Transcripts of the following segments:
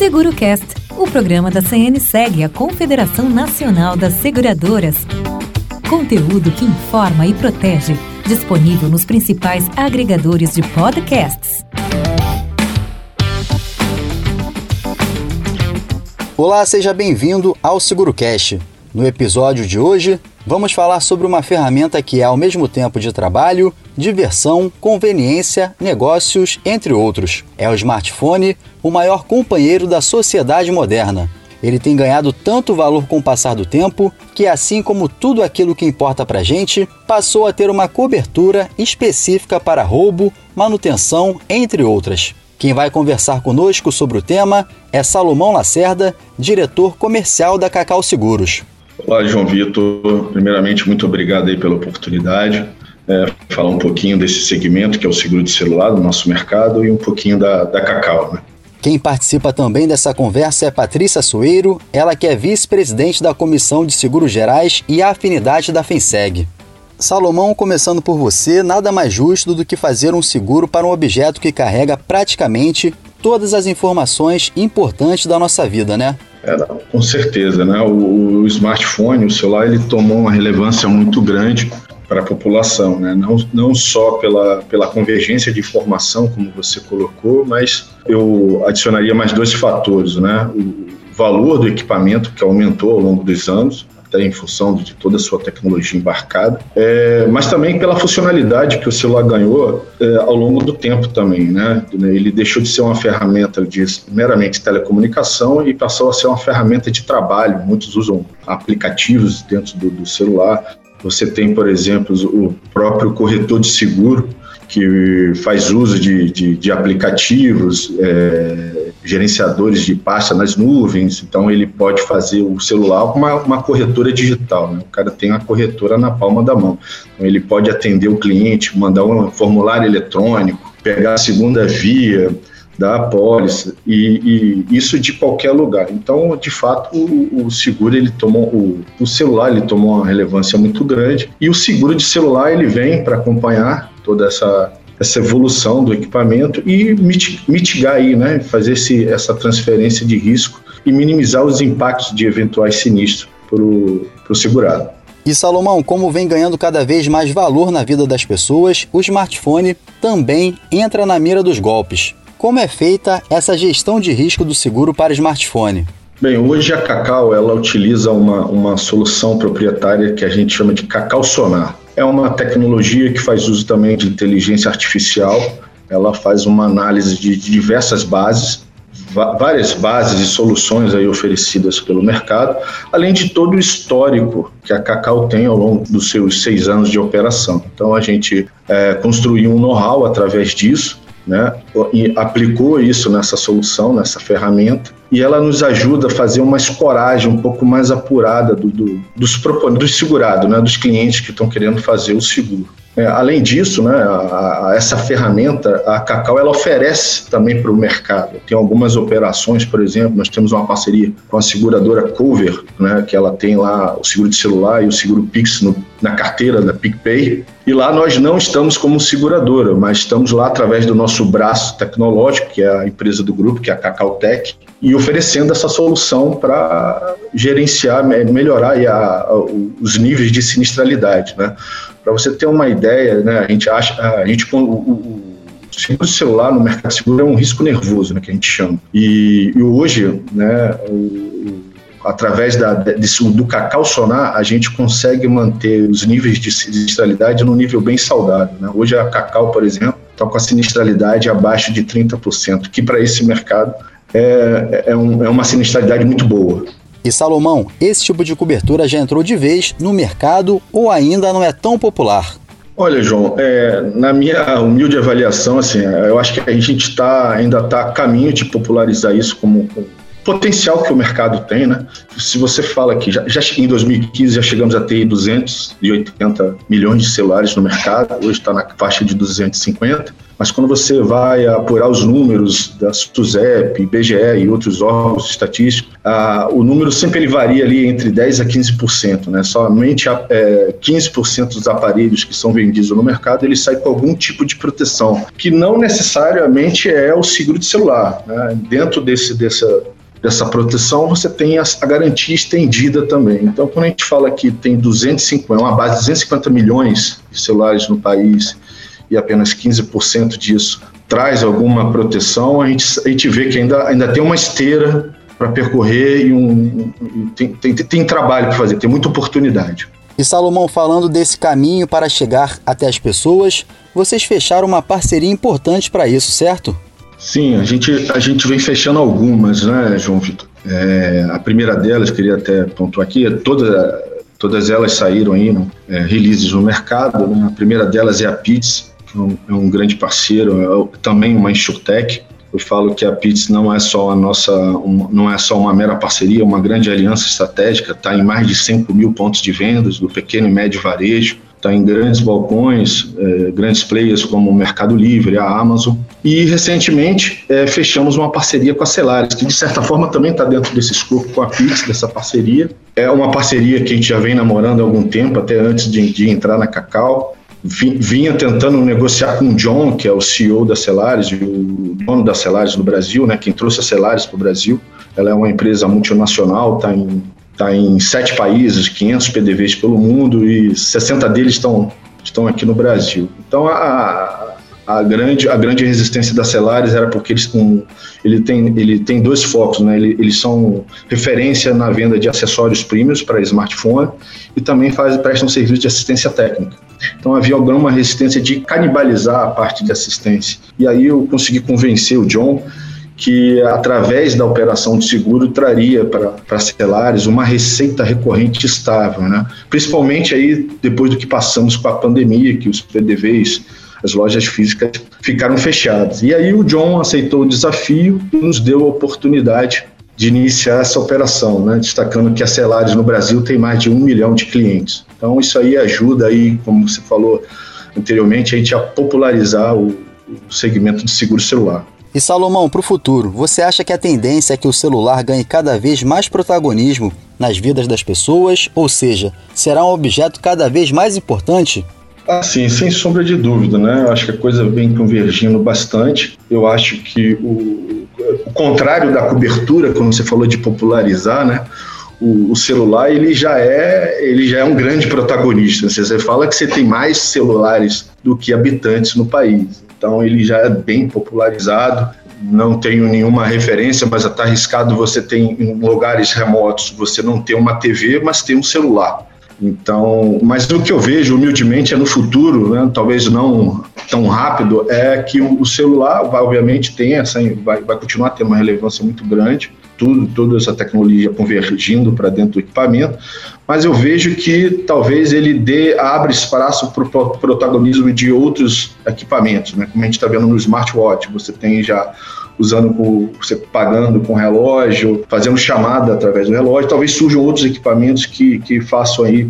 SeguroCast, o programa da CNSEG, a Confederação Nacional das Seguradoras. Conteúdo que informa e protege. Disponível nos principais agregadores de podcasts. Olá, seja bem-vindo ao SeguroCast. No episódio de hoje, vamos falar sobre uma ferramenta que é ao mesmo tempo de trabalho, diversão, conveniência, negócios, entre outros. É o smartphone, o maior companheiro da sociedade moderna. Ele tem ganhado tanto valor com o passar do tempo que, assim como tudo aquilo que importa pra gente, passou a ter uma cobertura específica para roubo, manutenção, entre outras. Quem vai conversar conosco sobre o tema é Salomão Lacerda, diretor comercial da Cacau Seguros. Olá, João Vitor. Primeiramente, muito obrigado aí pela oportunidade. É, falar um pouquinho desse segmento que é o seguro de celular do nosso mercado e um pouquinho da, da Cacau. Né? Quem participa também dessa conversa é Patrícia Soeiro, ela que é vice-presidente da Comissão de Seguros Gerais e Afinidade da FENSEG. Salomão, começando por você, nada mais justo do que fazer um seguro para um objeto que carrega praticamente todas as informações importantes da nossa vida, né? É, com certeza, né? O, o, smartphone, o celular, ele tomou uma relevância muito grande para a população, né? Não, não só pela, pela convergência de informação, como você colocou, mas eu adicionaria mais dois fatores, né? O valor do equipamento, que aumentou ao longo dos anos, até em função de toda a sua tecnologia embarcada, é, mas também pela funcionalidade que o celular ganhou é, ao longo do tempo também, né? Ele deixou de ser uma ferramenta de meramente telecomunicação e passou a ser uma ferramenta de trabalho. Muitos usam aplicativos dentro do, do celular. Você tem, por exemplo, o próprio corretor de seguro, que faz uso de, de, de aplicativos, é, gerenciadores de pasta nas nuvens, então ele pode fazer o celular uma, uma corretora digital. Né? O cara tem uma corretora na palma da mão. Então ele pode atender o cliente, mandar um formulário eletrônico, pegar a segunda via, da apólice e, e, isso de qualquer lugar. Então, de fato, o, o seguro ele tomou o, o, celular ele tomou uma relevância muito grande e o seguro de celular ele vem para acompanhar toda essa essa evolução do equipamento e mitigar aí, né, fazer esse, essa transferência de risco e minimizar os impactos de eventuais sinistros para o segurado. E Salomão, como vem ganhando cada vez mais valor na vida das pessoas, o smartphone também entra na mira dos golpes. Como é feita essa gestão de risco do seguro para smartphone? Bem, hoje a Cacau ela utiliza uma, uma solução proprietária que a gente chama de Cacau Sonar. É uma tecnologia que faz uso também de inteligência artificial. Ela faz uma análise de, diversas bases, várias bases e soluções aí oferecidas pelo mercado, além de todo o histórico que a Cacau tem ao longo dos seus seis anos de operação. Então a gente é, construiu um know-how através disso né, e aplicou isso nessa solução, nessa ferramenta, e ela nos ajuda a fazer uma escoragem um pouco mais apurada do, do, dos, dos segurados, né, dos clientes que estão querendo fazer o seguro. É, além disso, né, a, a, essa ferramenta, a Cacau, ela oferece também para o mercado. Tem algumas operações, por exemplo, nós temos uma parceria com a seguradora Cover, né, que ela tem lá o seguro de celular e o seguro Pix no, na carteira da PicPay. E lá nós não estamos como seguradora, mas estamos lá através do nosso braço tecnológico, que é a empresa do grupo, que é a Cacau Tech, e oferecendo essa solução para gerenciar, melhorar a, os níveis de sinistralidade. Né? Para você ter uma ideia, né, a gente acha, a gente, o, o, seguro celular no mercado seguro é um risco nervoso, né, que a gente chama. E, e hoje, né, o, através da, desse, do cacau sonar, a gente consegue manter os níveis de sinistralidade num nível bem saudável. Né? Hoje a cacau, por exemplo, está com a sinistralidade abaixo de 30%, que para esse mercado é, é, um, é uma sinistralidade muito boa. E Salomão, esse tipo de cobertura já entrou de vez no mercado ou ainda não é tão popular? Olha, João, é, na minha humilde avaliação, assim, eu acho que a gente tá, ainda está a caminho de popularizar isso como, potencial que o mercado tem, né? Se você fala que já, já em 2015 já chegamos a ter 280 milhões de celulares no mercado, hoje está na faixa de 250, mas quando você vai apurar os números da SUSEP, IBGE e outros órgãos estatísticos, o número sempre ele varia ali entre 10% a 15%, né? Somente é, 15% dos aparelhos que são vendidos no mercado, ele sai com algum tipo de proteção, que não necessariamente é o seguro de celular, né? Dentro desse, dessa, dessa proteção, você tem a, garantia estendida também. Então, quando a gente fala que tem 250, uma base de 250 milhões de celulares no país e apenas 15% disso traz alguma proteção, a gente, a gente vê que ainda, ainda tem uma esteira para percorrer e um tem, tem, tem trabalho para fazer, tem muita oportunidade. E Salomão, falando desse caminho para chegar até as pessoas, vocês fecharam uma parceria importante para isso, certo? Sim, a gente, a gente vem fechando algumas, né, João Vitor? É, a primeira delas, queria até pontuar aqui, é toda, todas elas saíram aí, né, é, releases no mercado. Né? A primeira delas é a Pits, que é um, é um grande parceiro, é também uma insurtech. Eu falo que a Pits não é só a nossa, uma, não é só uma mera parceria, é uma grande aliança estratégica, está em mais de 5 mil pontos de vendas do pequeno e médio varejo está em grandes balcões, é, grandes players como o Mercado Livre, a Amazon. E recentemente é, fechamos uma parceria com a Celares, que de certa forma também está dentro desse escopo com a Pix, dessa parceria. É uma parceria que a gente já vem namorando há algum tempo, até antes de, de entrar na Cacau. Vinha tentando negociar com o John, que é o CEO da Celares e o dono da Celares no Brasil, né, quem trouxe a Celares para o Brasil. Ela é uma empresa multinacional, está em está em sete países, 500 PDVs pelo mundo e 60 deles estão, estão aqui no Brasil. Então, a, a, grande, a grande resistência da Celares era porque eles um, ele, tem, ele tem dois focos, né? Ele, eles são referência na venda de acessórios premiums para smartphone e também faz, prestam serviço de assistência técnica. Então havia alguma resistência de canibalizar a parte de assistência. E aí eu consegui convencer o John que através da operação de seguro traria para Celares uma receita recorrente estável, né? principalmente aí depois do que passamos com a pandemia, que os PDVs, as lojas físicas ficaram fechadas. E aí o John aceitou o desafio e nos deu a oportunidade de iniciar essa operação, né? destacando que a Celares no Brasil tem mais de um milhão de clientes. Então isso aí ajuda aí, como você falou anteriormente, a gente a popularizar o, o segmento de seguro celular. E Salomão, para o futuro, você acha que a tendência é que o celular ganhe cada vez mais protagonismo nas vidas das pessoas? Ou seja, será um objeto cada vez mais importante? Ah, sim, sem sombra de dúvida, né? Eu acho que a coisa vem convergindo bastante. Eu acho que o, o contrário da cobertura, quando você falou de popularizar, né? O, o, celular ele já é ele já é um grande protagonista. Você fala que você tem mais celulares do que habitantes no país. Então ele já é bem popularizado. Não tenho nenhuma referência, mas está arriscado você ter em lugares remotos, você não ter uma TV, mas ter um celular. Então, mas o que eu vejo humildemente é no futuro, né, talvez não tão rápido, é que o celular, obviamente, tem essa, vai, vai continuar tendo uma relevância muito grande, tudo, toda essa tecnologia convergindo para dentro do equipamento, mas eu vejo que talvez ele dê, abre espaço para o protagonismo de outros equipamentos, né? como a gente está vendo no smartwatch, você tem já usando com, você pagando com relógio, fazendo chamada através do relógio, talvez surjam outros equipamentos que, que façam aí,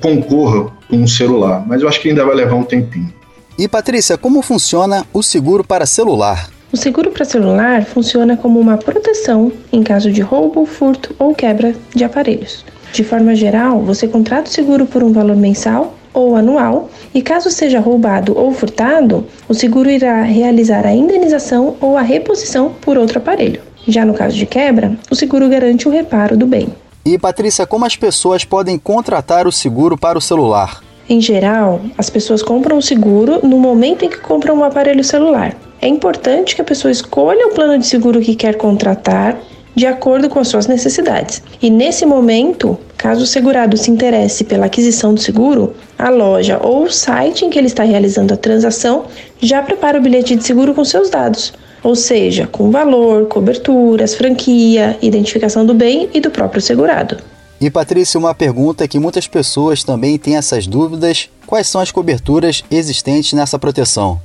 concorram com um celular, mas eu acho que ainda vai levar um tempinho. E Patrícia, como funciona o seguro para celular? O seguro para celular funciona como uma proteção em caso de roubo, furto ou quebra de aparelhos. De forma geral, você contrata o seguro por um valor mensal ou anual, e caso seja roubado ou furtado, o seguro irá realizar a indenização ou a reposição por outro aparelho. Já no caso de quebra, o seguro garante o reparo do bem. E Patrícia, como as pessoas podem contratar o seguro para o celular? Em geral, as pessoas compram o seguro no momento em que compram um aparelho celular. É importante que a pessoa escolha o plano de seguro que quer contratar de acordo com as suas necessidades. E nesse momento, caso o segurado se interesse pela aquisição do seguro, a loja ou o site em que ele está realizando a transação já prepara o bilhete de seguro com seus dados, ou seja, com valor, coberturas, franquia, identificação do bem e do próprio segurado. E Patrícia, uma pergunta que muitas pessoas também têm essas dúvidas: quais são as coberturas existentes nessa proteção?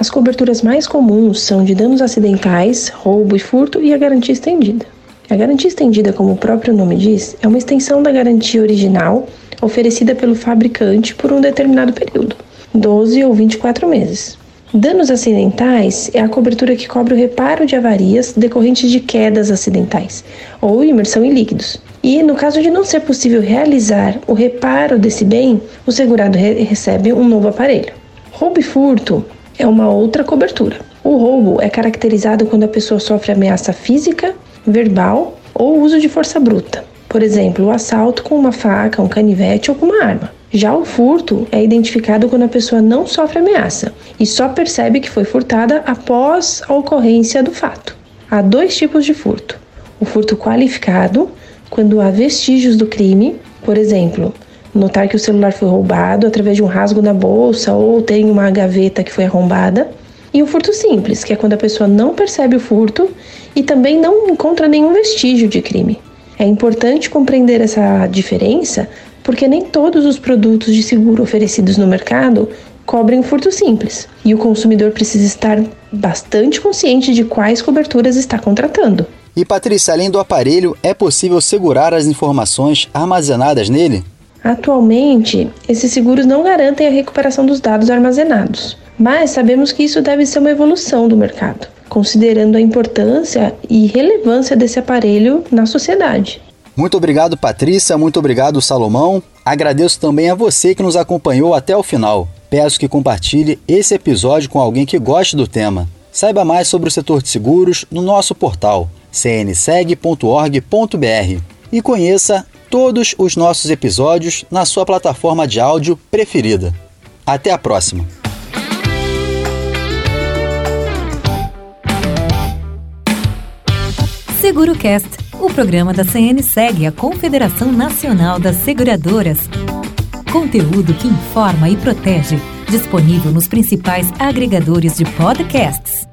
As coberturas mais comuns são de danos acidentais, roubo e furto e a garantia estendida. A garantia estendida, como o próprio nome diz, é uma extensão da garantia original oferecida pelo fabricante por um determinado período, 12 ou 24 meses. Danos acidentais é a cobertura que cobre o reparo de avarias decorrentes de quedas acidentais ou imersão em líquidos. E no caso de não ser possível realizar o reparo desse bem, o segurado re recebe um novo aparelho. Roubo e furto é uma outra cobertura. O roubo é caracterizado quando a pessoa sofre ameaça física, verbal ou uso de força bruta. Por exemplo, o assalto com uma faca, um canivete ou com uma arma. Já o furto é identificado quando a pessoa não sofre ameaça e só percebe que foi furtada após a ocorrência do fato. Há dois tipos de furto: o furto qualificado, quando há vestígios do crime, por exemplo, notar que o celular foi roubado através de um rasgo na bolsa ou tem uma gaveta que foi arrombada, e o furto simples, que é quando a pessoa não percebe o furto e também não encontra nenhum vestígio de crime. É importante compreender essa diferença porque nem todos os produtos de seguro oferecidos no mercado cobrem o furto simples, e o consumidor precisa estar bastante consciente de quais coberturas está contratando. E Patrícia, além do aparelho, é possível segurar as informações armazenadas nele? Atualmente, esses seguros não garantem a recuperação dos dados armazenados, mas sabemos que isso deve ser uma evolução do mercado, considerando a importância e relevância desse aparelho na sociedade. Muito obrigado, Patrícia. Muito obrigado, Salomão. Agradeço também a você que nos acompanhou até o final. Peço que compartilhe esse episódio com alguém que goste do tema. Saiba mais sobre o setor de seguros no nosso portal cnseg.org.br e conheça todos os nossos episódios na sua plataforma de áudio preferida. Até a próxima! SeguroCast o programa da CN segue a Confederação Nacional das Seguradoras. Conteúdo que informa e protege. Disponível nos principais agregadores de podcasts.